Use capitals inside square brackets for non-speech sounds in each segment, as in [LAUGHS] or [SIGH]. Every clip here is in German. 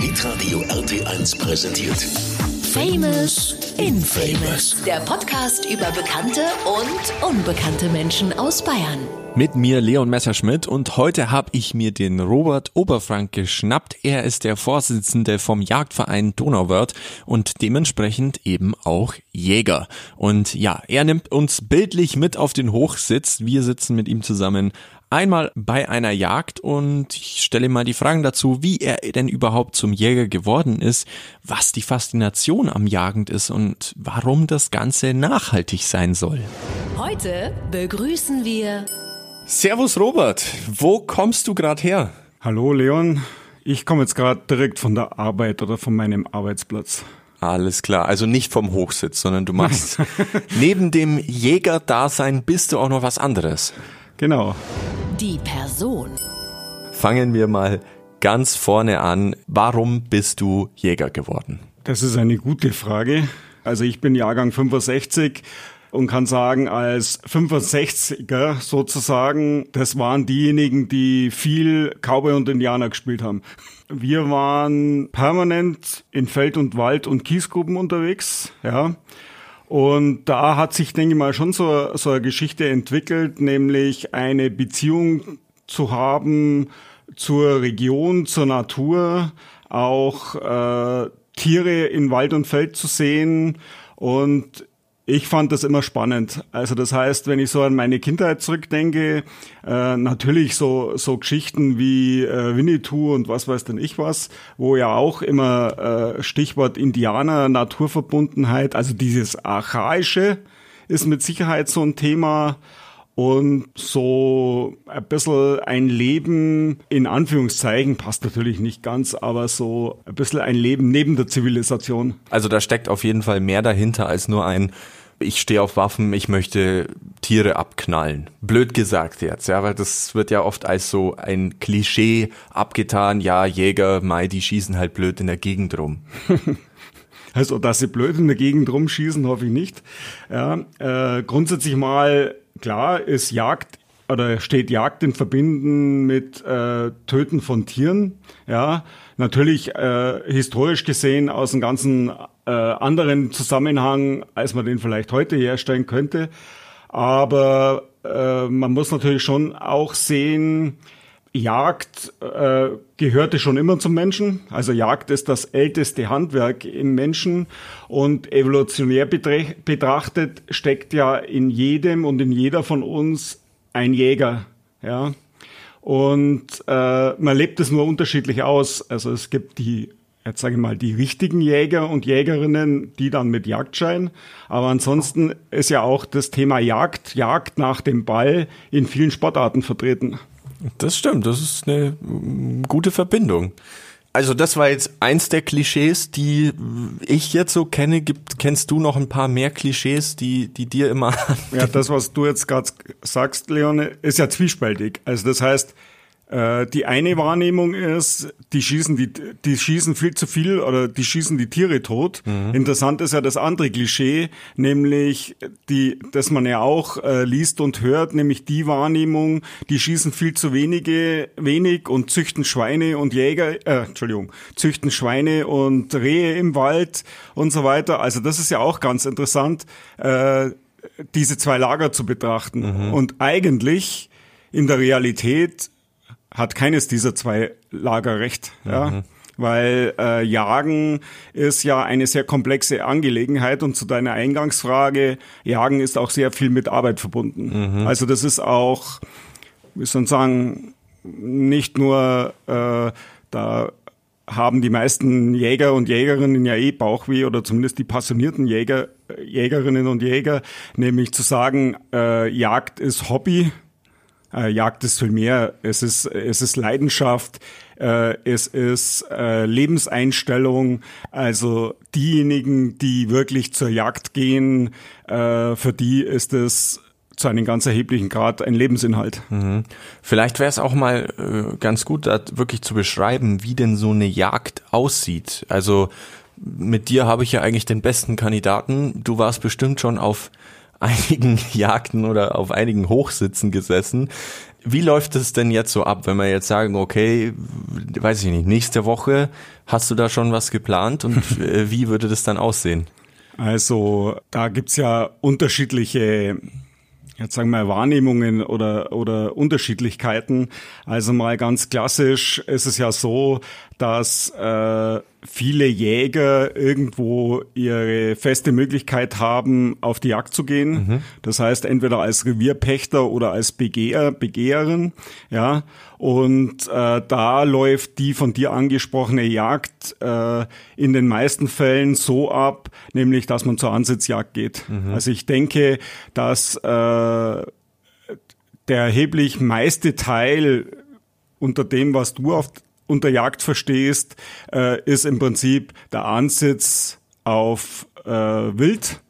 Hitradio RT1 präsentiert. Famous Infamous. Der Podcast über bekannte und unbekannte Menschen aus Bayern. Mit mir Leon Messerschmidt und heute habe ich mir den Robert Oberfrank geschnappt. Er ist der Vorsitzende vom Jagdverein Donauwörth und dementsprechend eben auch Jäger. Und ja, er nimmt uns bildlich mit auf den Hochsitz. Wir sitzen mit ihm zusammen einmal bei einer Jagd und ich stelle mal die Fragen dazu, wie er denn überhaupt zum Jäger geworden ist, was die Faszination am Jagend ist und warum das Ganze nachhaltig sein soll. Heute begrüßen wir Servus Robert, wo kommst du gerade her? Hallo Leon, ich komme jetzt gerade direkt von der Arbeit oder von meinem Arbeitsplatz. Alles klar, also nicht vom Hochsitz, sondern du machst neben dem Jägerdasein bist du auch noch was anderes. Genau. die Person. Fangen wir mal ganz vorne an. Warum bist du Jäger geworden? Das ist eine gute Frage. Also ich bin Jahrgang 65 und kann sagen, als 65er sozusagen, das waren diejenigen, die viel Cowboy und Indianer gespielt haben. Wir waren permanent in Feld und Wald und Kiesgruppen unterwegs, ja. Und da hat sich, denke ich mal, schon so, so eine Geschichte entwickelt, nämlich eine Beziehung zu haben zur Region, zur Natur, auch äh, Tiere in Wald und Feld zu sehen. Und ich fand das immer spannend. Also das heißt, wenn ich so an meine Kindheit zurückdenke, äh, natürlich so so Geschichten wie äh, Winnetou und was weiß denn ich was, wo ja auch immer äh, Stichwort Indianer, Naturverbundenheit, also dieses archaische ist mit Sicherheit so ein Thema und so ein bisschen ein Leben in Anführungszeichen passt natürlich nicht ganz, aber so ein bisschen ein Leben neben der Zivilisation. Also da steckt auf jeden Fall mehr dahinter als nur ein ich stehe auf Waffen, ich möchte Tiere abknallen. Blöd gesagt jetzt, ja, weil das wird ja oft als so ein Klischee abgetan. Ja, Jäger, Mai, die schießen halt blöd in der Gegend rum. [LAUGHS] Also, dass sie blöd in der Gegend rumschießen, hoffe ich nicht. Ja, äh, grundsätzlich mal, klar, ist Jagd oder steht Jagd in Verbinden mit äh, Töten von Tieren. Ja, natürlich äh, historisch gesehen aus einem ganzen äh, anderen Zusammenhang, als man den vielleicht heute herstellen könnte. Aber äh, man muss natürlich schon auch sehen, Jagd äh, gehörte schon immer zum Menschen. Also Jagd ist das älteste Handwerk im Menschen und evolutionär betrachtet steckt ja in jedem und in jeder von uns ein Jäger. Ja. Und äh, man lebt es nur unterschiedlich aus. Also es gibt die, jetzt sage ich mal, die richtigen Jäger und Jägerinnen, die dann mit Jagdschein. Aber ansonsten ist ja auch das Thema Jagd, Jagd nach dem Ball in vielen Sportarten vertreten. Das stimmt, das ist eine mm, gute Verbindung. Also das war jetzt eins der Klischees, die ich jetzt so kenne. Gibt, kennst du noch ein paar mehr Klischees, die, die dir immer... [LAUGHS] Ja, das, was du jetzt gerade sagst, Leone, ist ja zwiespältig. Also das heißt, die eine Wahrnehmung ist, die schießen die, die schießen viel zu viel oder die schießen die Tiere tot. Interessant ist ja das andere Klischee, nämlich die, dass man ja auch äh, liest und hört, nämlich die Wahrnehmung, die schießen viel zu wenige, wenig und züchten Schweine und Jäger, äh, Entschuldigung, züchten Schweine und Rehe im Wald und so weiter. Also das ist ja auch ganz interessant, äh, diese zwei Lager zu betrachten. Und eigentlich in der Realität hat keines dieser zwei Lager recht. Ja? Weil äh, Jagen ist ja eine sehr komplexe Angelegenheit und zu deiner Eingangsfrage, Jagen ist auch sehr viel mit Arbeit verbunden. Also das ist auch, wie soll man sagen, nicht nur äh, da haben die meisten Jäger und Jägerinnen ja eh Bauchweh oder zumindest die passionierten Jäger, Jägerinnen und Jäger, nämlich zu sagen, äh, Jagd ist Hobby, äh, Jagd ist viel mehr. Es ist, es ist Leidenschaft, äh, es ist äh, Lebenseinstellung. Also diejenigen, die wirklich zur Jagd gehen, äh, für die ist es zu einem ganz erheblichen Grad ein Lebensinhalt. Vielleicht wäre es auch mal äh, ganz gut, da wirklich zu beschreiben, wie denn so eine Jagd aussieht. Also mit dir habe ich ja eigentlich den besten Kandidaten. Du warst bestimmt schon auf einigen [LAUGHS] Jagden oder auf einigen Hochsitzen gesessen. Wie läuft es denn jetzt so ab, wenn wir jetzt sagen, okay, weiß ich nicht, nächste Woche hast du da schon was geplant und [LAUGHS] äh, wie würde das dann aussehen? Also da gibt's ja unterschiedliche jetzt sagen wir Wahrnehmungen oder, oder Unterschiedlichkeiten. Also mal ganz klassisch ist es ja so, dass äh, viele Jäger irgendwo ihre feste Möglichkeit haben, auf die Jagd zu gehen. Mhm. Das heißt, entweder als Revierpächter oder als Begeher, Begeherin, ja. Und äh, da läuft die von dir angesprochene Jagd äh, in den meisten Fällen so ab, nämlich, dass man zur Ansitzjagd geht. Mhm. Also ich denke, dass äh, der erheblich meiste Teil unter dem, was du auf unter Jagd verstehst, äh, ist im Prinzip der Ansitz auf äh, Wild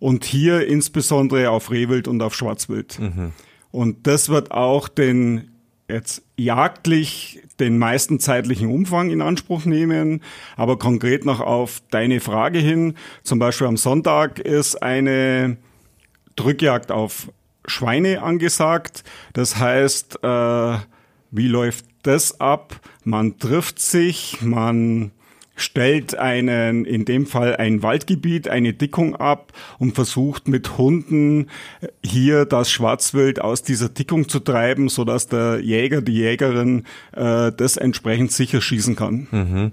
und hier insbesondere auf Rehwild und auf Schwarzwild. Mhm. Und das wird auch den jetzt jagdlich den meisten zeitlichen Umfang in Anspruch nehmen, aber konkret noch auf deine Frage hin, zum Beispiel am Sonntag ist eine Drückjagd auf Schweine angesagt. Das heißt, äh, wie läuft das ab? Man trifft sich, man stellt einen, in dem Fall ein Waldgebiet, eine Dickung ab und versucht mit Hunden hier das Schwarzwild aus dieser Dickung zu treiben, so dass der Jäger, die Jägerin äh, das entsprechend sicher schießen kann. Mhm.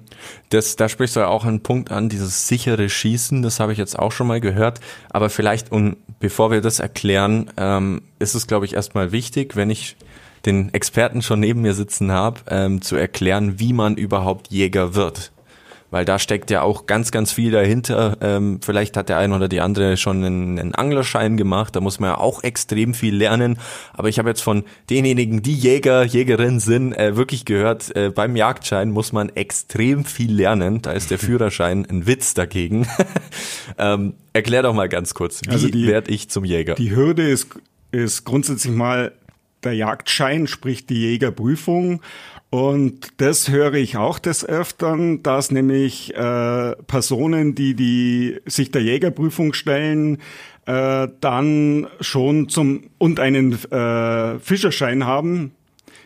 Das, da sprichst du ja auch einen Punkt an, dieses sichere Schießen, das habe ich jetzt auch schon mal gehört. Aber vielleicht, und bevor wir das erklären, ähm, ist es, glaube ich, erstmal wichtig, wenn ich den Experten schon neben mir sitzen habe, ähm, zu erklären, wie man überhaupt Jäger wird. Weil da steckt ja auch ganz, ganz viel dahinter. Ähm, vielleicht hat der eine oder die andere schon einen, einen Anglerschein gemacht. Da muss man ja auch extrem viel lernen. Aber ich habe jetzt von denjenigen, die Jäger, Jägerin sind, äh, wirklich gehört, äh, beim Jagdschein muss man extrem viel lernen. Da ist der [LAUGHS] Führerschein ein Witz dagegen. [LAUGHS] ähm, erklär doch mal ganz kurz, wie also werde ich zum Jäger? Die Hürde ist, ist grundsätzlich mal der Jagdschein, sprich die Jägerprüfung. Und das höre ich auch des Öfteren, dass nämlich äh, Personen, die, die sich der Jägerprüfung stellen, äh, dann schon zum und einen äh, Fischerschein haben,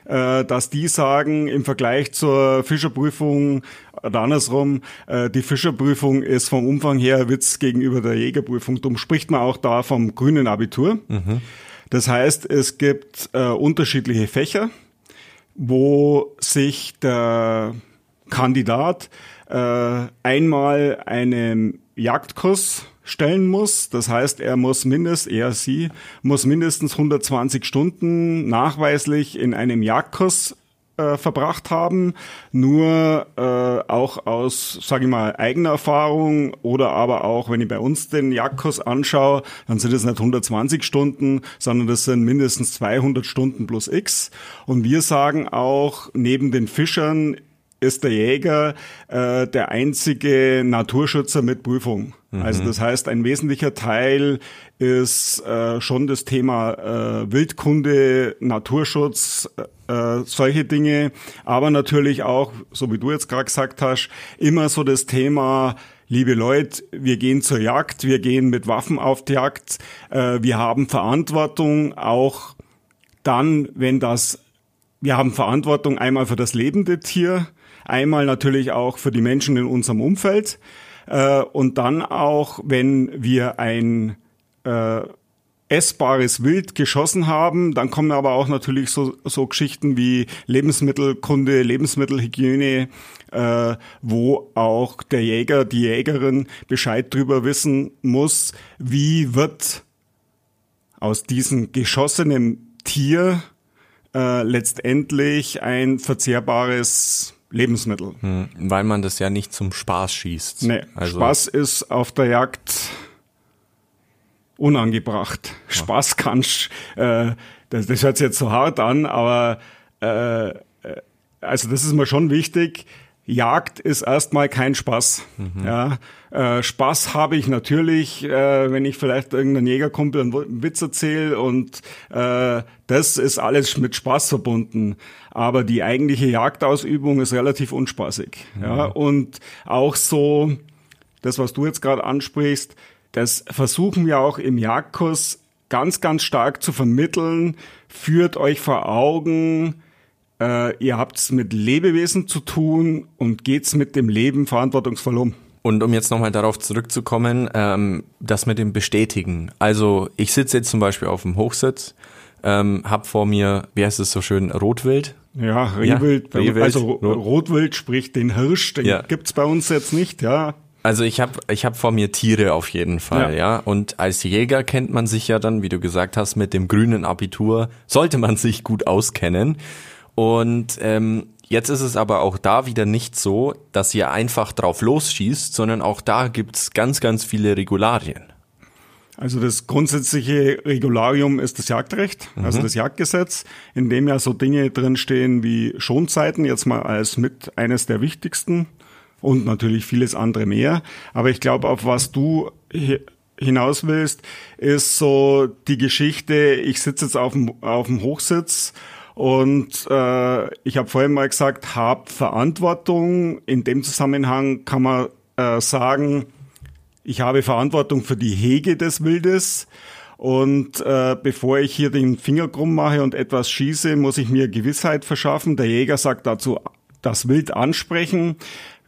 äh, dass die sagen, im Vergleich zur Fischerprüfung oder andersrum, äh, die Fischerprüfung ist vom Umfang her Witz gegenüber der Jägerprüfung. Darum spricht man auch da vom grünen Abitur. Mhm. Das heißt, es gibt äh, unterschiedliche Fächer, wo sich der Kandidat äh, einmal einen Jagdkurs stellen muss. Das heißt, er muss mindestens, er, sie, muss mindestens 120 Stunden nachweislich in einem Jagdkurs äh, verbracht haben, nur äh, auch aus, sage ich mal, eigener Erfahrung oder aber auch, wenn ich bei uns den Jagdkurs anschaue, dann sind es nicht 120 Stunden, sondern das sind mindestens 200 Stunden plus X. Und wir sagen auch, neben den Fischern ist der Jäger äh, der einzige Naturschützer mit Prüfung. Mhm. Also das heißt, ein wesentlicher Teil ist äh, schon das Thema äh, Wildkunde, Naturschutz, äh, solche Dinge, aber natürlich auch, so wie du jetzt gerade gesagt hast, immer so das Thema liebe Leute, wir gehen zur Jagd, wir gehen mit Waffen auf die Jagd, äh, wir haben Verantwortung auch dann, wenn das, wir haben Verantwortung einmal für das lebende Tier, Einmal natürlich auch für die Menschen in unserem Umfeld äh, und dann auch, wenn wir ein äh, essbares Wild geschossen haben. Dann kommen aber auch natürlich so, so Geschichten wie Lebensmittelkunde, Lebensmittelhygiene, äh, wo auch der Jäger, die Jägerin Bescheid drüber wissen muss, wie wird aus diesem geschossenen Tier äh, letztendlich ein verzehrbares Lebensmittel. Hm, weil man das ja nicht zum Spaß schießt. Nee, also Spaß ist auf der Jagd unangebracht. Ja. Spaß kannst, äh, das, das hört sich jetzt so hart an, aber äh, äh also das ist mir schon wichtig. Jagd ist erstmal kein Spaß. Mhm. Ja, äh, Spaß habe ich natürlich, äh, wenn ich vielleicht irgendeinen Jägerkumpel einen Witz erzähle und äh, das ist alles mit Spaß verbunden. Aber die eigentliche Jagdausübung ist relativ unspaßig. Mhm. Ja, und auch so, das, was du jetzt gerade ansprichst, das versuchen wir auch im Jagdkurs ganz, ganz stark zu vermitteln, führt euch vor Augen, äh, ihr habt's mit Lebewesen zu tun und geht's mit dem Leben verantwortungsvoll um. Und um jetzt nochmal darauf zurückzukommen, ähm, das mit dem Bestätigen. Also ich sitze jetzt zum Beispiel auf dem Hochsitz, ähm, hab vor mir, wie heißt es so schön, Rotwild. Ja, Rehwild. Ja, Rehwild. Also Rotwild, sprich den Hirsch, den Ja. gibt's bei uns jetzt nicht, ja. Also ich habe ich hab vor mir Tiere auf jeden Fall, ja. Ja. Und als Jäger kennt man sich ja dann, wie du gesagt hast, mit dem grünen Abitur sollte man sich gut auskennen. Und ähm, jetzt ist es aber auch da wieder nicht so, dass ihr einfach drauf losschießt, sondern auch da gibt's ganz, ganz viele Regularien. Also das grundsätzliche Regularium ist das Jagdrecht, also das Jagdgesetz, in dem ja so Dinge drinstehen wie Schonzeiten, jetzt mal als mit eines der wichtigsten und natürlich vieles andere mehr. Aber ich glaube, auf was du hi- hinaus willst, ist so die Geschichte, ich sitze jetzt auf dem, auf dem Hochsitz und äh, ich habe vorhin mal gesagt, hab Verantwortung. In dem Zusammenhang kann man äh, sagen, ich habe Verantwortung für die Hege des Wildes. Und äh, bevor ich hier den Finger krumm mache und etwas schieße, muss ich mir Gewissheit verschaffen. Der Jäger sagt dazu, das Wild ansprechen,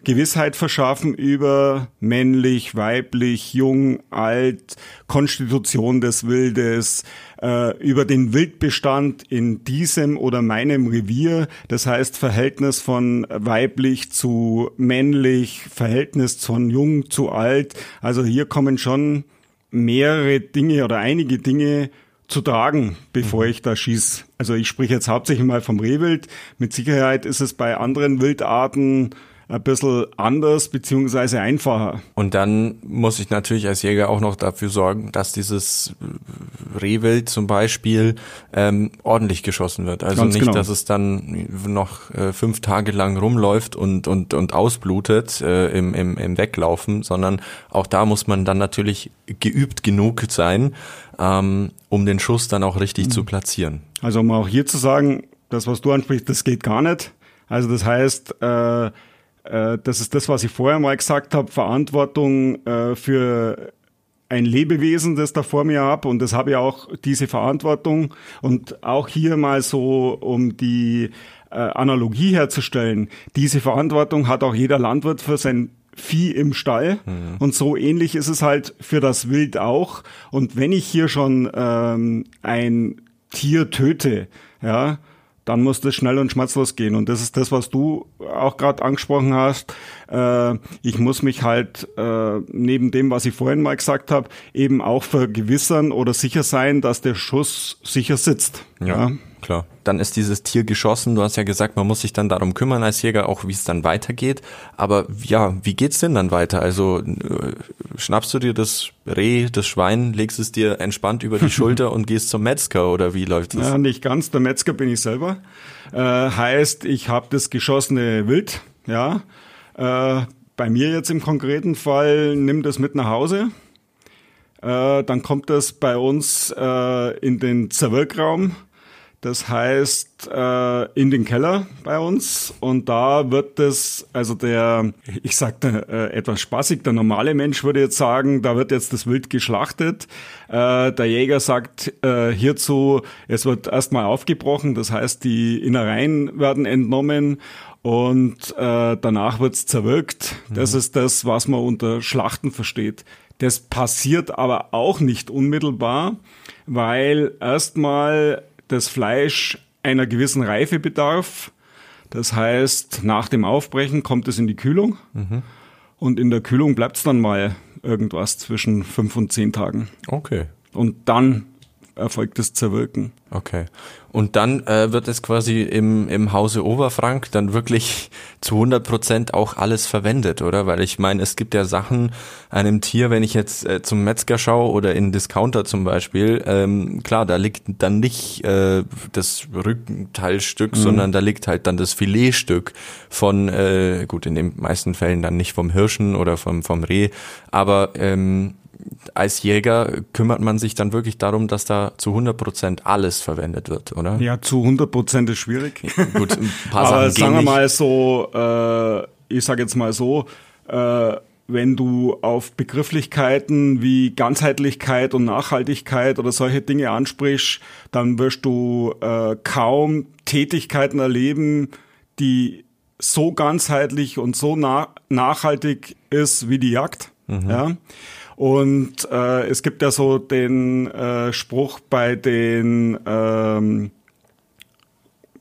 Gewissheit verschaffen über männlich, weiblich, jung, alt, Konstitution des Wildes, äh, über den Wildbestand in diesem oder meinem Revier. Das heißt Verhältnis von weiblich zu männlich, Verhältnis von jung zu alt. Also hier kommen schon mehrere Dinge oder einige Dinge zu tragen, bevor ich da schieß. Also ich spreche jetzt hauptsächlich mal vom Rehwild. Mit Sicherheit ist es bei anderen Wildarten ein bisschen anders beziehungsweise einfacher. Und dann muss ich natürlich als Jäger auch noch dafür sorgen, dass dieses Rehwild zum Beispiel ähm, ordentlich geschossen wird. Also Ganz nicht, genau. dass es dann noch äh, fünf Tage lang rumläuft und, und, und ausblutet äh, im, im, im Weglaufen, sondern auch da muss man dann natürlich geübt genug sein, ähm, um den Schuss dann auch richtig zu platzieren. Also um auch hier zu sagen, das, was du ansprichst, das geht gar nicht. Also das heißt, äh, äh, das ist das, was ich vorher mal gesagt habe, Verantwortung äh, für ein Lebewesen, das da vor mir habe und das habe ich auch diese Verantwortung. Und auch hier mal so, um die äh, Analogie herzustellen, diese Verantwortung hat auch jeder Landwirt für sein Vieh im Stall. Und so ähnlich ist es halt für das Wild auch. Und wenn ich hier schon ähm, ein Tier töte, ja, dann muss das schnell und schmerzlos gehen. Und das ist das, was du auch gerade angesprochen hast. Äh, ich muss mich halt äh, neben dem, was ich vorhin mal gesagt habe, eben auch vergewissern oder sicher sein, dass der Schuss sicher sitzt. Ja, klar. Dann ist dieses Tier geschossen. Du hast ja gesagt, man muss sich dann darum kümmern als Jäger, auch wie es dann weitergeht. Aber ja, wie geht's denn dann weiter? Also äh, schnappst du dir das Reh, das Schwein, legst es dir entspannt über die [LAUGHS] Schulter und gehst zum Metzger oder wie läuft das? Ja, nicht ganz. Der Metzger bin ich selber. Äh, heißt, ich habe das geschossene Wild, ja. Äh, bei mir jetzt im konkreten Fall, nimm das mit nach Hause. Äh, dann kommt das bei uns äh, in den Zerwirkraum. Das heißt, äh, in den Keller bei uns. Und da wird das, also der, ich sagte äh, etwas spaßig, der normale Mensch würde jetzt sagen, da wird jetzt das Wild geschlachtet. Äh, der Jäger sagt äh, hierzu, es wird erstmal aufgebrochen, das heißt, die Innereien werden entnommen und äh, danach wird's zerwirkt. Das ist das, was man unter Schlachten versteht. Das passiert aber auch nicht unmittelbar, weil erstmal das Fleisch einer gewissen Reife bedarf. Das heißt, nach dem Aufbrechen kommt es in die Kühlung und in der Kühlung bleibt es dann mal irgendwas zwischen fünf und zehn Tagen. Okay. Und dann erfolgt das Zerwirken. Okay. Und dann äh, wird es quasi im, im Hause Oberfrank dann wirklich [LAUGHS] zu 100 Prozent auch alles verwendet, oder? Weil ich meine, es gibt ja Sachen einem Tier, wenn ich jetzt äh, zum Metzger schaue oder in Discounter zum Beispiel, ähm, klar, da liegt dann nicht äh, das Rückenteilstück, sondern da liegt halt dann das Filetstück von, äh, gut, in den meisten Fällen dann nicht vom Hirschen oder vom, vom Reh, aber ähm, als Jäger kümmert man sich dann wirklich darum, dass da zu 100 Prozent alles verwendet wird, oder? Ja, zu 100 Prozent ist schwierig. Gut, ein paar [LAUGHS] Aber Sachen sagen wir mal so, äh, ich sage jetzt mal so, äh, wenn du auf Begrifflichkeiten wie Ganzheitlichkeit und Nachhaltigkeit oder solche Dinge ansprichst, dann wirst du äh, kaum Tätigkeiten erleben, die so ganzheitlich und so na nachhaltig ist wie die Jagd. Mhm. Ja. Und äh, es gibt ja so den äh, Spruch bei den ähm,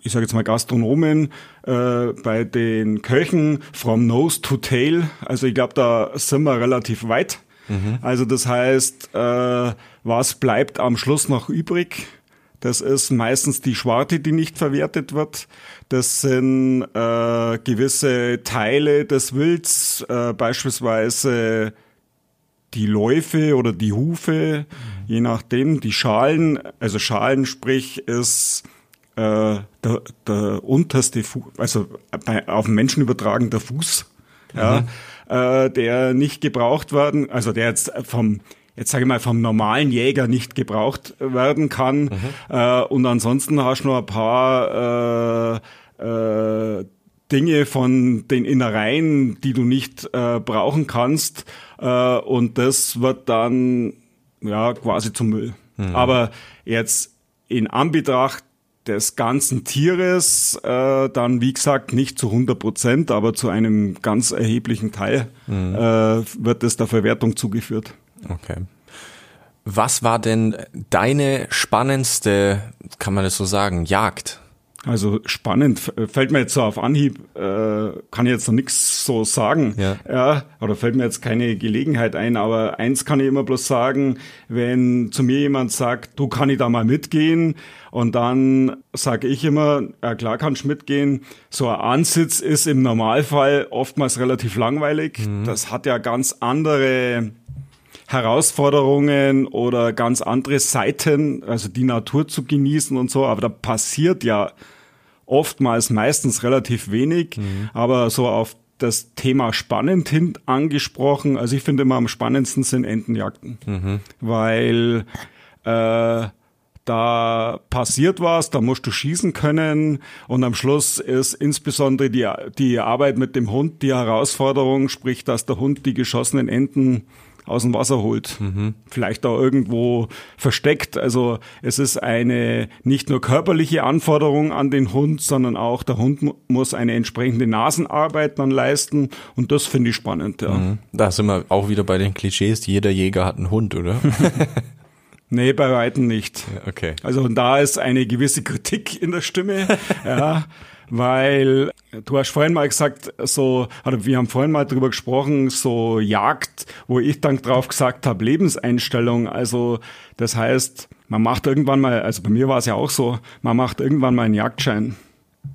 ich sage jetzt mal Gastronomen, äh, bei den Köchen from nose to tail. Also ich glaube, da sind wir relativ weit. Mhm. Also das heißt, äh, was bleibt am Schluss noch übrig? Das ist meistens die Schwarte, die nicht verwertet wird. Das sind äh, gewisse Teile des Wilds, äh, beispielsweise die Läufe oder die Hufe, mhm. je nachdem, die Schalen, also Schalen sprich ist äh, der, der unterste Fuß, also bei, auf den Menschen übertragen der Fuß, mhm. ja, äh, der nicht gebraucht werden, also der jetzt vom jetzt sage ich mal, vom normalen Jäger nicht gebraucht werden kann. Mhm. Äh, und ansonsten hast du noch ein paar äh, äh, Dinge von den Innereien, die du nicht äh, brauchen kannst. Äh, und das wird dann ja quasi zum Müll. Mhm. Aber jetzt in Anbetracht des ganzen Tieres äh, dann, wie gesagt, nicht zu 100 Prozent, aber zu einem ganz erheblichen Teil mhm. äh, wird es der Verwertung zugeführt. Okay. Was war denn deine spannendste, kann man das so sagen, Jagd? Also spannend, fällt mir jetzt so auf Anhieb, äh, kann ich jetzt noch nichts so sagen. Ja. ja. Oder fällt mir jetzt keine Gelegenheit ein, aber eins kann ich immer bloß sagen, wenn zu mir jemand sagt, du kann ich da mal mitgehen, und dann sage ich immer, ja klar kannst du mitgehen. So ein Ansitz ist im Normalfall oftmals relativ langweilig. Mhm. Das hat ja ganz andere Herausforderungen oder ganz andere Seiten, also die Natur zu genießen und so, aber da passiert ja oftmals meistens relativ wenig, mhm. aber so auf das Thema spannend hin angesprochen. Also ich finde immer am spannendsten sind Entenjagden, mhm. weil äh, da passiert was, da musst du schießen können und am Schluss ist insbesondere die, die Arbeit mit dem Hund die Herausforderung, sprich, dass der Hund die geschossenen Enten aus dem Wasser holt. Mhm. Vielleicht auch irgendwo versteckt. Also es ist eine nicht nur körperliche Anforderung an den Hund, sondern auch der Hund muss eine entsprechende Nasenarbeit dann leisten. Und das finde ich spannend. Ja. Mhm. Da sind wir auch wieder bei den Klischees. Jeder Jäger hat einen Hund, oder? [LAUGHS] Nee, bei Weitem nicht. Okay. Also da ist eine gewisse Kritik in der Stimme. [LAUGHS] ja weil du hast vorhin mal gesagt, so, oder wir haben vorhin mal drüber gesprochen, so Jagd, wo ich dann drauf gesagt habe, Lebenseinstellung. Also das heißt, man macht irgendwann mal, also bei mir war es ja auch so, man macht irgendwann mal einen Jagdschein.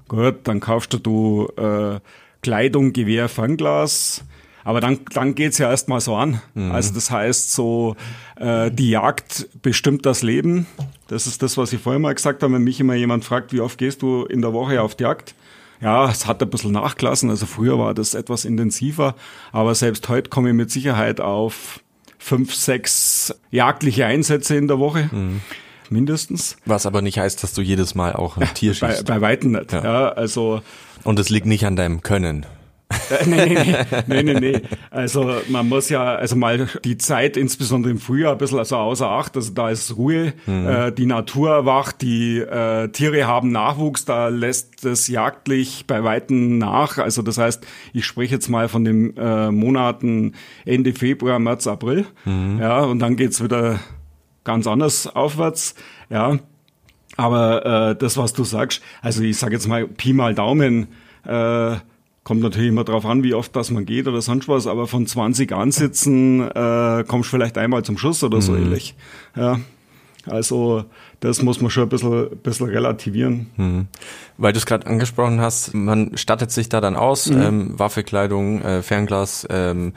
Gut, dann kaufst du äh, Kleidung, Gewehr, Fernglas. Aber dann, dann geht's ja erstmal so an. Mhm. Also das heißt so, äh, die Jagd bestimmt das Leben. Das ist das, was ich vorher mal gesagt habe, wenn mich immer jemand fragt, wie oft gehst du in der Woche auf die Jagd? Ja, es hat ein bisschen nachgelassen. Also früher war das etwas intensiver, aber selbst heute komme ich mit Sicherheit auf fünf, sechs jagdliche Einsätze in der Woche. Mhm. Mindestens. Was aber nicht heißt, dass du jedes Mal auch ein Tier schießt. bei, bei Weitem nicht. Ja. ja. also. Und es liegt nicht an deinem Können. Äh, nee, nee, nee, nee, nee. Also man muss ja, also mal die Zeit, insbesondere im Frühjahr, ein bisschen also außer Acht. Also da ist Ruhe, mhm. äh, die Natur erwacht, die äh, Tiere haben Nachwuchs, da lässt es jagdlich bei Weitem nach. Also das heißt, ich spreche jetzt mal von den äh, Monaten Ende Februar, März, April. Mhm. Ja, und dann geht's wieder ganz anders aufwärts. Ja. Aber äh, das, was du sagst, also ich sage jetzt mal Pi mal Daumen, äh, Kommt natürlich immer drauf an, wie oft das man geht oder sonst was, aber von 20 Ansitzen äh, kommst du vielleicht einmal zum Schuss oder so mhm. ähnlich. Ja. Also das muss man schon ein bisschen, bisschen relativieren. Mhm. Weil du es gerade angesprochen hast, man stattet sich da dann aus, mhm. ähm, Waffe, Kleidung, äh, Fernglas. Ähm,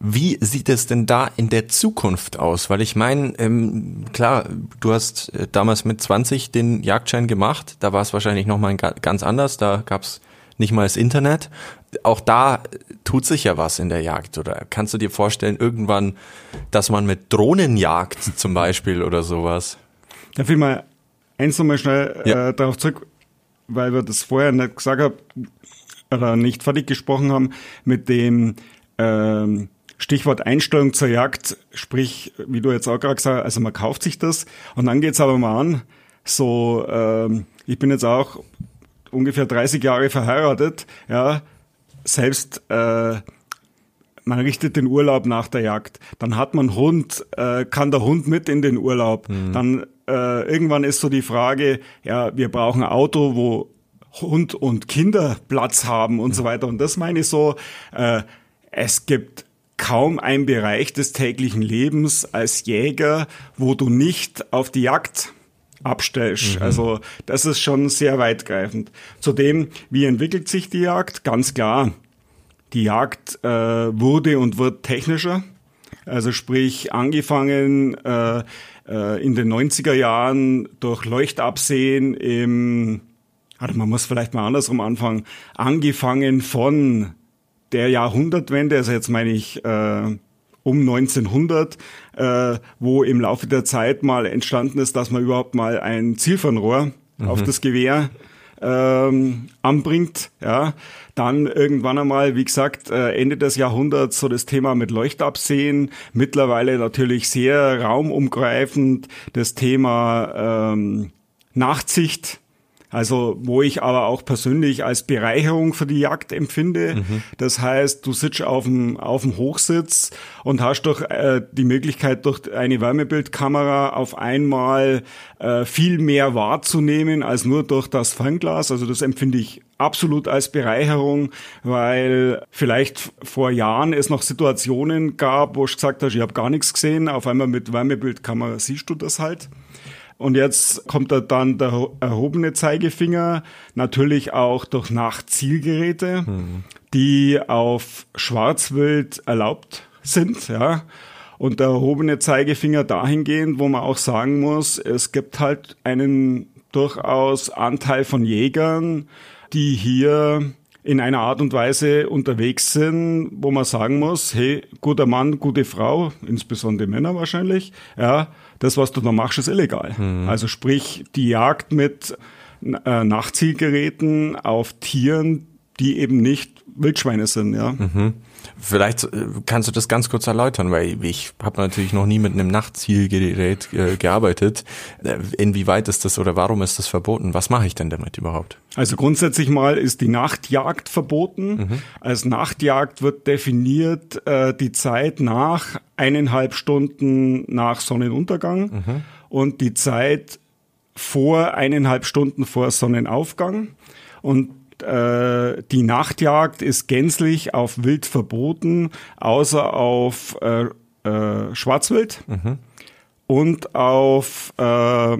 wie sieht es denn da in der Zukunft aus? Weil ich meine, ähm, klar, du hast äh, damals mit 20 den Jagdschein gemacht, da war es wahrscheinlich nochmal ganz anders, da gab's nicht mal das Internet. Auch da tut sich ja was in der Jagd. Oder kannst du dir vorstellen, irgendwann, dass man mit Drohnen jagt [LAUGHS] zum Beispiel oder sowas? Darf ich mal eins nochmal schnell ja. äh, darauf zurück, weil wir das vorher nicht gesagt haben oder nicht fertig gesprochen haben, mit dem ähm, Stichwort Einstellung zur Jagd, sprich, wie du jetzt auch gerade gesagt hast, also man kauft sich das und dann geht's aber mal an, so, ähm, ich bin jetzt auch ungefähr 30 Jahre verheiratet, ja, selbst äh, man richtet den Urlaub nach der Jagd, dann hat man Hund, äh, kann der Hund mit in den Urlaub, mhm. dann äh, irgendwann ist so die Frage, ja, wir brauchen ein Auto, wo Hund und Kinder Platz haben und mhm. so weiter. Und das meine ich so, äh, es gibt kaum einen Bereich des täglichen Lebens als Jäger, wo du nicht auf die Jagd abstellst. Mhm. Also das ist schon sehr weitgreifend. Zudem, wie entwickelt sich die Jagd? Ganz klar, die Jagd äh, wurde und wird technischer. Also sprich, angefangen äh, äh, in den 90er Jahren durch Leuchtabsehen im, also man muss vielleicht mal andersrum anfangen, angefangen von der Jahrhundertwende, also jetzt meine ich äh, um 1900, äh, wo im Laufe der Zeit mal entstanden ist, dass man überhaupt mal ein Zielfernrohr mhm. auf das Gewehr ähm, anbringt. Ja, dann irgendwann einmal, wie gesagt, äh, Ende des Jahrhunderts so das Thema mit Leuchtabsehen. Mittlerweile natürlich sehr raumumgreifend das Thema ähm, Nachtsicht also wo ich aber auch persönlich als Bereicherung für die Jagd empfinde. Mhm. Das heißt, du sitzt auf dem, auf dem Hochsitz und hast doch äh, die Möglichkeit, durch eine Wärmebildkamera auf einmal äh, viel mehr wahrzunehmen als nur durch das Fernglas. Also das empfinde ich absolut als Bereicherung, weil vielleicht vor Jahren es noch Situationen gab, wo ich gesagt hast, ich habe gar nichts gesehen, auf einmal mit Wärmebildkamera siehst du das halt. Und jetzt kommt da dann der erhobene Zeigefinger, natürlich auch durch Nachzielgeräte, mhm. die auf Schwarzwild erlaubt sind, ja. Und der erhobene Zeigefinger dahingehend, wo man auch sagen muss, es gibt halt einen durchaus Anteil von Jägern, die hier in einer Art und Weise unterwegs sind, wo man sagen muss, hey, guter Mann, gute Frau, insbesondere Männer wahrscheinlich, ja, das, was du da machst, ist illegal. Mhm. Also sprich, die Jagd mit äh, Nachzielgeräten auf Tieren, die eben nicht Wildschweine sind, ja. Mhm. Vielleicht äh, kannst du das ganz kurz erläutern, weil ich habe natürlich noch nie mit einem Nachtzielgerät äh, gearbeitet. Äh, inwieweit ist das oder warum ist das verboten? Was mache ich denn damit überhaupt? Also grundsätzlich mal ist die Nachtjagd verboten. Mhm. Als Nachtjagd wird definiert äh, die Zeit nach eineinhalb Stunden nach Sonnenuntergang mhm. und die Zeit vor eineinhalb Stunden vor Sonnenaufgang. Und äh, die Nachtjagd ist gänzlich auf Wild verboten, außer auf äh, äh, Schwarzwild mhm. und auf äh,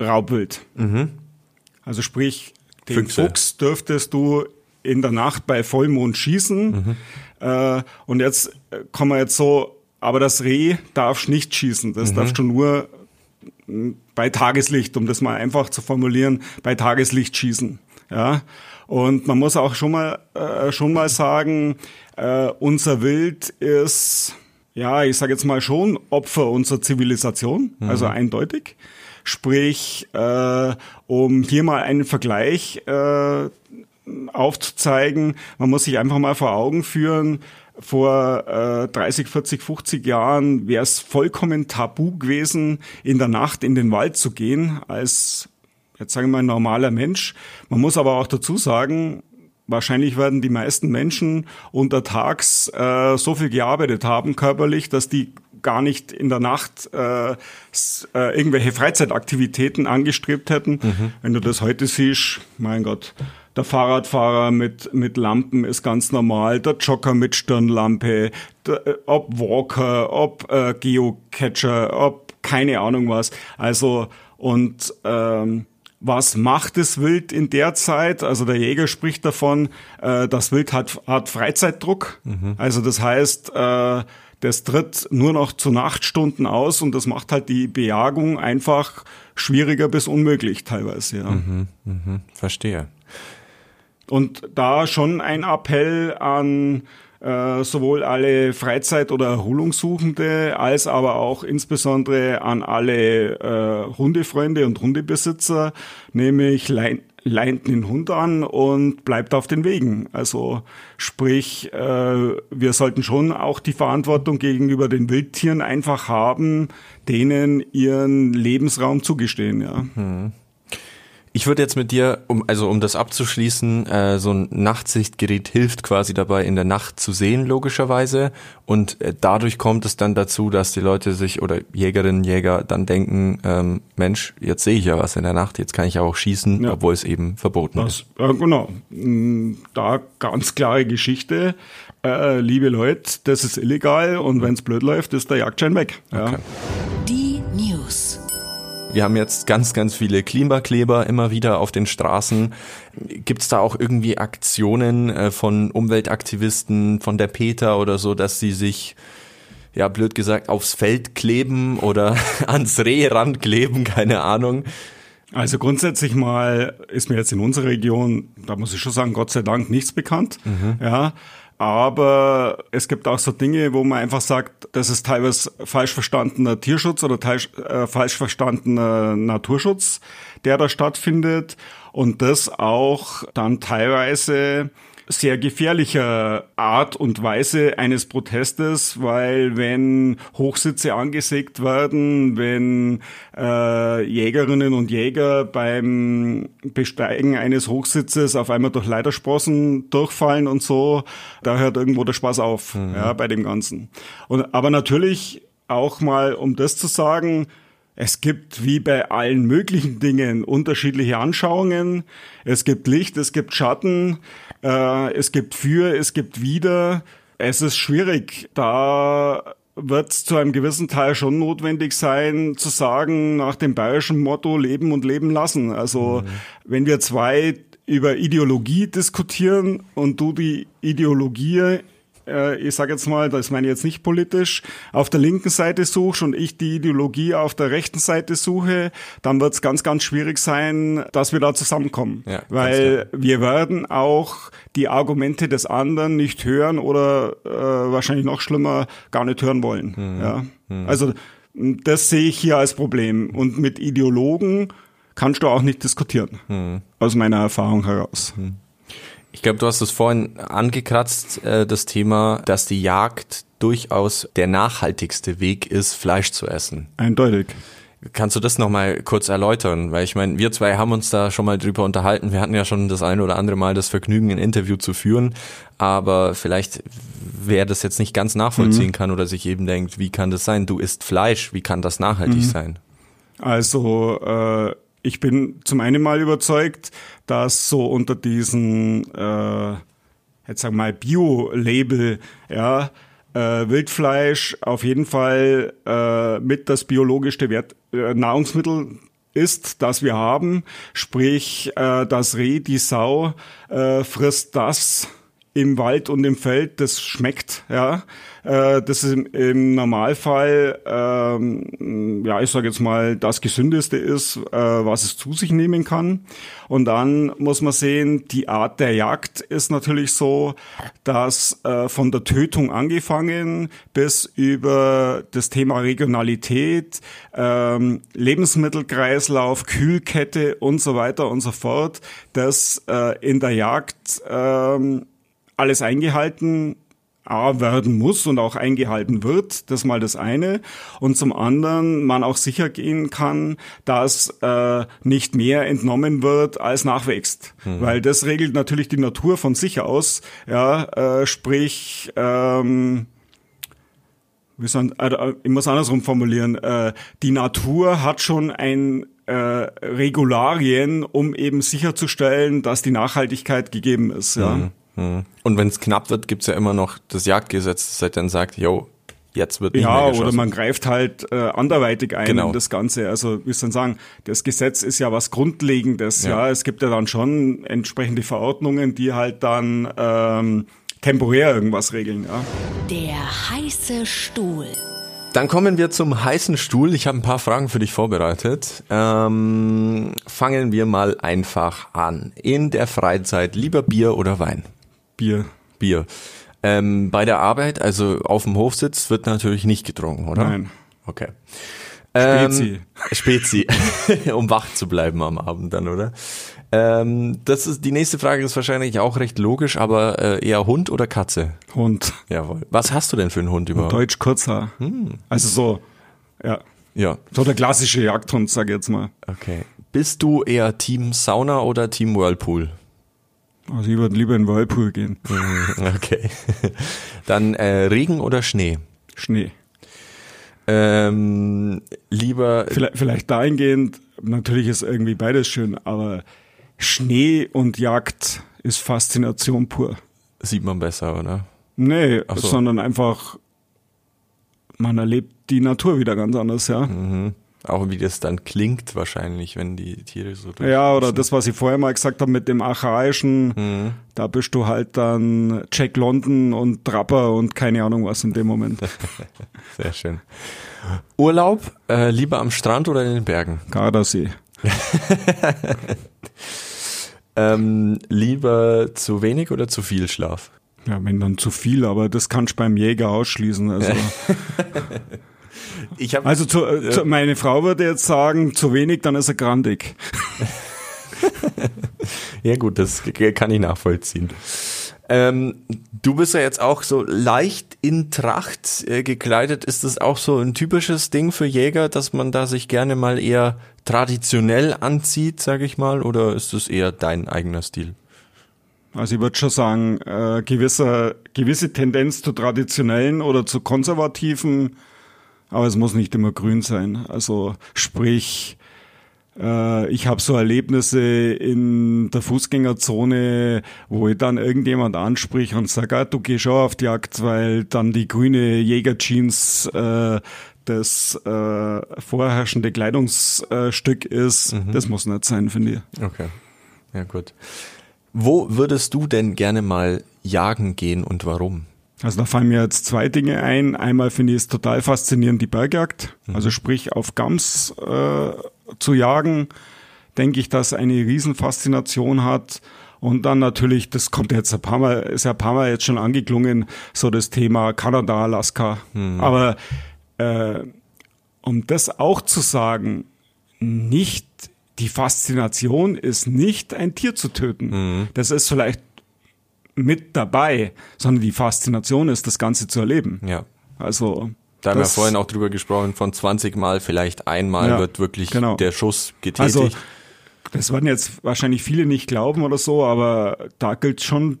Raubwild. Mhm. Also sprich, den Füchse. Fuchs dürftest du in der Nacht bei Vollmond schießen. Mhm. Äh, und jetzt äh, kommen wir jetzt so, aber das Reh darfst nicht schießen. Das mhm. darfst du nur bei Tageslicht, um das mal einfach zu formulieren, bei Tageslicht schießen. Ja. Und man muss auch schon mal, äh, schon mal sagen, äh, unser Wild ist, ja, ich sage jetzt mal schon Opfer unserer Zivilisation, mhm. also eindeutig. Sprich, äh, um hier mal einen Vergleich äh, aufzuzeigen, man muss sich einfach mal vor Augen führen, vor äh, 30, 40, 50 Jahren wäre es vollkommen tabu gewesen, in der Nacht in den Wald zu gehen als jetzt sagen wir mal, ein normaler Mensch. Man muss aber auch dazu sagen, wahrscheinlich werden die meisten Menschen untertags äh, so viel gearbeitet haben körperlich, dass die gar nicht in der Nacht äh, äh, irgendwelche Freizeitaktivitäten angestrebt hätten. Mhm. Wenn du das heute siehst, mein Gott, der Fahrradfahrer mit, mit Lampen ist ganz normal, der Jogger mit Stirnlampe, der, äh, ob Walker, ob äh, Geocacher, ob keine Ahnung was. Also und ähm, was macht das Wild in der Zeit? Also der Jäger spricht davon, äh, das Wild hat, hat Freizeitdruck. Mhm. Also das heißt, äh, das tritt nur noch zu Nachtstunden aus und das macht halt die Bejagung einfach schwieriger bis unmöglich teilweise. Ja. Mhm, mh, verstehe. Und da schon ein Appell an äh, sowohl alle Freizeit- oder Erholungssuchende als aber auch insbesondere an alle äh, Hundefreunde und Hundebesitzer, nämlich leint den Hund an und bleibt auf den Wegen. Also sprich, äh, wir sollten schon auch die Verantwortung gegenüber den Wildtieren einfach haben, denen ihren Lebensraum zugestehen. Ja. Hm. Ich würde jetzt mit dir, um also um das abzuschließen, äh, so ein Nachtsichtgerät hilft quasi dabei, in der Nacht zu sehen, logischerweise. Und äh, dadurch kommt es dann dazu, dass die Leute sich oder Jägerinnen, Jäger dann denken, ähm, Mensch, jetzt sehe ich ja was in der Nacht, jetzt kann ich auch schießen, ja. obwohl es eben verboten das, ist. Äh, genau. Mm, da ganz klare Geschichte. Äh, liebe Leute, das ist illegal und wenn es blöd läuft, ist der Jagdschein weg. Ja. Okay. Die News. Wir haben jetzt ganz, ganz viele Klimakleber immer wieder auf den Straßen. Gibt es da auch irgendwie Aktionen äh, von Umweltaktivisten, von der Peter oder so, dass sie sich, ja, blöd gesagt, aufs Feld kleben oder [LAUGHS] ans Rehrand kleben, keine Ahnung? Also grundsätzlich mal ist mir jetzt in unserer Region, da muss ich schon sagen, Gott sei Dank nichts bekannt. Mhm. Ja, aber es gibt auch so Dinge, wo man einfach sagt, das ist teilweise falsch verstandener Tierschutz oder teils, äh, falsch verstandener Naturschutz, der da stattfindet. Und das auch dann teilweise sehr gefährlicher Art und Weise eines Protestes, weil wenn Hochsitze angesägt werden, wenn äh, Jägerinnen und Jäger beim Besteigen eines Hochsitzes auf einmal durch Leitersprossen durchfallen und so, da hört irgendwo der Spaß auf, mhm. ja, bei dem Ganzen. Und, aber natürlich auch mal, um das zu sagen, es gibt wie bei allen möglichen Dingen unterschiedliche Anschauungen. Es gibt Licht, es gibt Schatten, äh, es gibt für, es gibt wieder. Es ist schwierig. Da wird es zu einem gewissen Teil schon notwendig sein, zu sagen, nach dem bayerischen Motto leben und leben lassen. Also mhm. wenn wir zwei über Ideologie diskutieren und du die Ideologie äh, ich sage jetzt mal, das meine ich jetzt nicht politisch, auf der linken Seite suchst und ich die Ideologie auf der rechten Seite suche, dann wird es ganz, ganz schwierig sein, dass wir da zusammenkommen. Ja, Weil wir werden auch die Argumente des anderen nicht hören oder äh, wahrscheinlich noch schlimmer gar nicht hören wollen. Mhm. Ja? Mhm. Also das sehe ich hier als Problem. Und mit Ideologen kannst du auch nicht diskutieren, mhm. aus meiner Erfahrung heraus. Mhm. Ich glaube, du hast es vorhin angekratzt, äh, das Thema, dass die Jagd durchaus der nachhaltigste Weg ist, Fleisch zu essen. Eindeutig. Kannst du das nochmal kurz erläutern? Weil ich meine, wir zwei haben uns da schon mal drüber unterhalten. Wir hatten ja schon das eine oder andere Mal das Vergnügen, ein Interview zu führen. Aber vielleicht, wer das jetzt nicht ganz nachvollziehen mhm. kann oder sich eben denkt, wie kann das sein? Du isst Fleisch, wie kann das nachhaltig mhm. sein? Also, äh, ich bin zum einen mal überzeugt, dass so unter diesen, äh, jetzt sagen wir mal, Bio-Label, ja, äh, Wildfleisch auf jeden Fall äh, mit das biologischste Wert, äh, Nahrungsmittel ist, das wir haben. Sprich, äh, das Reh, die Sau äh, frisst das im Wald und im Feld, das schmeckt, ja. Äh, das ist im, im Normalfall, ähm, ja, ich sage jetzt mal, das Gesündeste ist, äh, was es zu sich nehmen kann. Und dann muss man sehen, die Art der Jagd ist natürlich so, dass äh, von der Tötung angefangen bis über das Thema Regionalität, ähm, Lebensmittelkreislauf, Kühlkette und so weiter und so fort, das äh, in der Jagd ähm, alles eingehalten A, werden muss und auch eingehalten wird, das mal das eine. Und zum anderen man auch sicher gehen kann, dass äh, nicht mehr entnommen wird, als nachwächst. Mhm. Weil das regelt natürlich die Natur von sich aus. Ja, äh, sprich, ähm, wie soll, äh, ich muss andersrum formulieren, äh, die Natur hat schon ein äh, Regularien, um eben sicherzustellen, dass die Nachhaltigkeit gegeben ist. Ja. Mhm. Hm. Und wenn es knapp wird, gibt's ja immer noch das Jagdgesetz, das halt dann sagt, yo, jetzt wird nicht Ja, mehr oder man greift halt äh, anderweitig ein genau. in das Ganze. Also soll ich sagen, das Gesetz ist ja was Grundlegendes. Ja. ja. es gibt ja dann schon entsprechende Verordnungen, die halt dann ähm, temporär irgendwas regeln. Ja. Der heiße Stuhl. Dann kommen wir zum heißen Stuhl. Ich habe ein paar Fragen für dich vorbereitet. Ähm, fangen wir mal einfach an. In der Freizeit lieber Bier oder Wein? Bier. Bier. Ähm, bei der Arbeit, also auf dem Hofsitz, wird natürlich nicht getrunken, oder? Nein. Okay. Ähm, Spezi, [LAUGHS] um wach zu bleiben am Abend dann, oder? Ähm, das ist die nächste Frage ist wahrscheinlich auch recht logisch, aber äh, eher Hund oder Katze? Hund. Jawohl. Was hast du denn für einen Hund überhaupt? Deutsch Kurzhaar. Hm. Also so, ja. Ja. So der klassische Jagdhund, sag ich jetzt mal. Okay. Bist du eher Team Sauna oder Team Whirlpool? Also ich würde lieber in Whirlpool gehen. [LAUGHS] Okay. Dann äh, Regen oder Schnee? Schnee. Ähm, lieber. Vielleicht, vielleicht dahingehend, natürlich ist irgendwie beides schön, aber Schnee und Jagd ist Faszination pur. Sieht man besser, oder? Nee, so. sondern einfach, man erlebt die Natur wieder ganz anders, ja. Mhm. Auch wie das dann klingt wahrscheinlich, wenn die Tiere so durch. Ja, oder das, was ich vorher mal gesagt habe mit dem Archaischen, Mhm. da bist du halt dann Jack London und Trapper und keine Ahnung was in dem Moment. [LAUGHS] Sehr schön. Urlaub, äh, lieber am Strand oder in den Bergen? Gardasee. [LAUGHS] Ähm, lieber zu wenig oder zu viel Schlaf? Ja, wenn dann zu viel, aber das kannst du beim Jäger ausschließen. Also, [LAUGHS] Ich habe also zu, äh, zu, meine Frau würde jetzt sagen, zu wenig, dann ist er grandig. [LAUGHS] Ja gut, das kann ich nachvollziehen. Ähm, du bist ja jetzt auch so leicht in Tracht äh, gekleidet. Ist das auch so ein typisches Ding für Jäger, dass man da sich gerne mal eher traditionell anzieht, sage ich mal, oder ist das eher dein eigener Stil? Also ich würde schon sagen, äh, gewisser, gewisse Tendenz zu traditionellen oder zu konservativen, aber es muss nicht immer grün sein. Also sprich, äh, ich habe so Erlebnisse in der Fußgängerzone, wo ich dann irgendjemand ansprich und sage, ah, du gehst schon auf die Jagd, weil dann die grüne Jägerjeans äh, das äh, vorherrschende Kleidungsstück ist. Das muss nicht sein, finde ich. Okay, ja gut. Wo würdest du denn gerne mal jagen gehen und warum? Also da fallen mir jetzt zwei Dinge ein. Einmal finde ich es total faszinierend, die Bergjagd. Also sprich auf Gams äh, zu jagen, denke ich, dass eine Riesenfaszination hat. Und dann natürlich, das kommt jetzt ein paar Mal, ist ja ein paar Mal jetzt schon angeklungen, so das Thema Kanada, Alaska. Aber äh, um das auch zu sagen, nicht die Faszination ist nicht ein Tier zu töten. Das ist vielleicht mit dabei, sondern die Faszination ist, das Ganze zu erleben. Ja. Also Da haben wir vorhin auch drüber gesprochen, von 20 Mal vielleicht einmal Ja, wird wirklich genau. der Schuss getätigt. Also das werden jetzt wahrscheinlich viele nicht glauben oder so, aber da gilt schon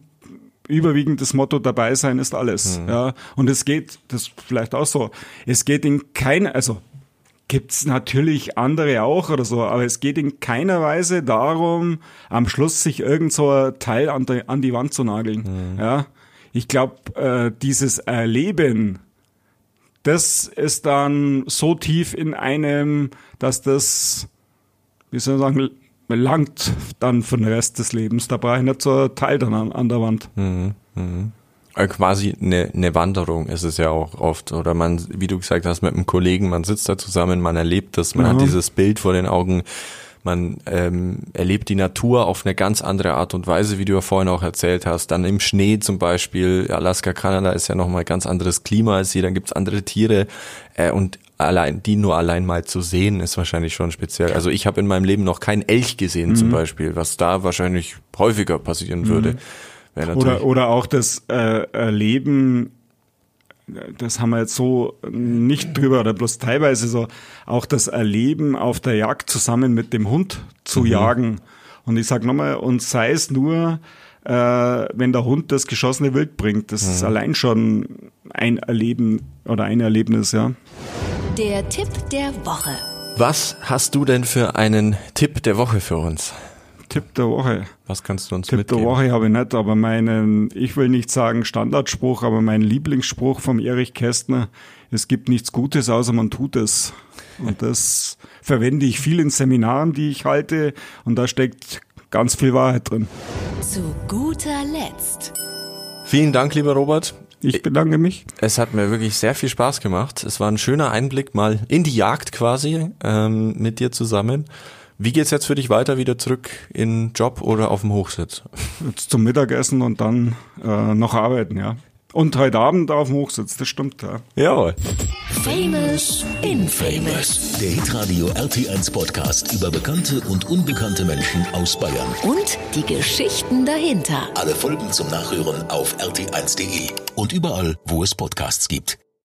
überwiegend das Motto dabei sein ist alles. Mhm. Ja, und es geht, das ist vielleicht auch so, es geht in keiner, also gibt's natürlich andere auch oder so, aber es geht in keiner Weise darum, am Schluss sich irgend so ein Teil an die, an die Wand zu nageln. Mhm. Ja, ich glaube, äh, dieses Erleben, das ist dann so tief in einem, dass das, wie soll ich sagen, langt dann für den Rest des Lebens. Da brauche ich nicht so ein Teil dann an, an der Wand. Äh, quasi eine, eine Wanderung ist es ja auch oft. Oder man, wie du gesagt hast, mit einem Kollegen, man sitzt da zusammen, man erlebt das, man hat Ja. dieses Bild vor den Augen, man ähm, erlebt die Natur auf eine ganz andere Art und Weise, wie du ja vorhin auch erzählt hast. Dann im Schnee zum Beispiel, Alaska, Kanada ist ja nochmal ganz anderes Klima als hier, dann gibt's andere Tiere äh, und allein die nur allein mal zu sehen, ist wahrscheinlich schon speziell. Also ich habe in meinem Leben noch keinen Elch gesehen zum Beispiel, was da wahrscheinlich häufiger passieren würde. Oder, oder auch das äh, Erleben, das haben wir jetzt so nicht drüber, oder bloß teilweise so, auch das Erleben auf der Jagd zusammen mit dem Hund zu jagen. Und ich sag nochmal, und sei es nur, äh, wenn der Hund das geschossene Wild bringt, das ist allein schon ein Erleben oder ein Erlebnis, ja. Der Tipp der Woche. Was hast du denn für einen Tipp der Woche für uns? Tipp der Woche. Was kannst du uns Tipp mitgeben? der Woche habe ich nicht, aber meinen, ich will nicht sagen Standardspruch, aber mein Lieblingsspruch vom Erich Kästner, es gibt nichts Gutes, außer man tut es. Und das [LAUGHS] verwende ich viel in Seminaren, die ich halte, und da steckt ganz viel Wahrheit drin. Zu guter Letzt. Vielen Dank, lieber Robert. Ich bedanke mich. Es hat mir wirklich sehr viel Spaß gemacht. Es war ein schöner Einblick mal in die Jagd quasi ähm, mit dir zusammen. Wie geht's jetzt für dich weiter? Wieder zurück in Job oder auf dem Hochsitz? Jetzt zum Mittagessen und dann äh, noch arbeiten, ja. Und heute Abend auf dem Hochsitz, das stimmt, ja. Jawohl. Famous Infamous. Der Hitradio RT1 Podcast über bekannte und unbekannte Menschen aus Bayern. Und die Geschichten dahinter. Alle Folgen zum Nachhören auf rt1.de und überall, wo es Podcasts gibt.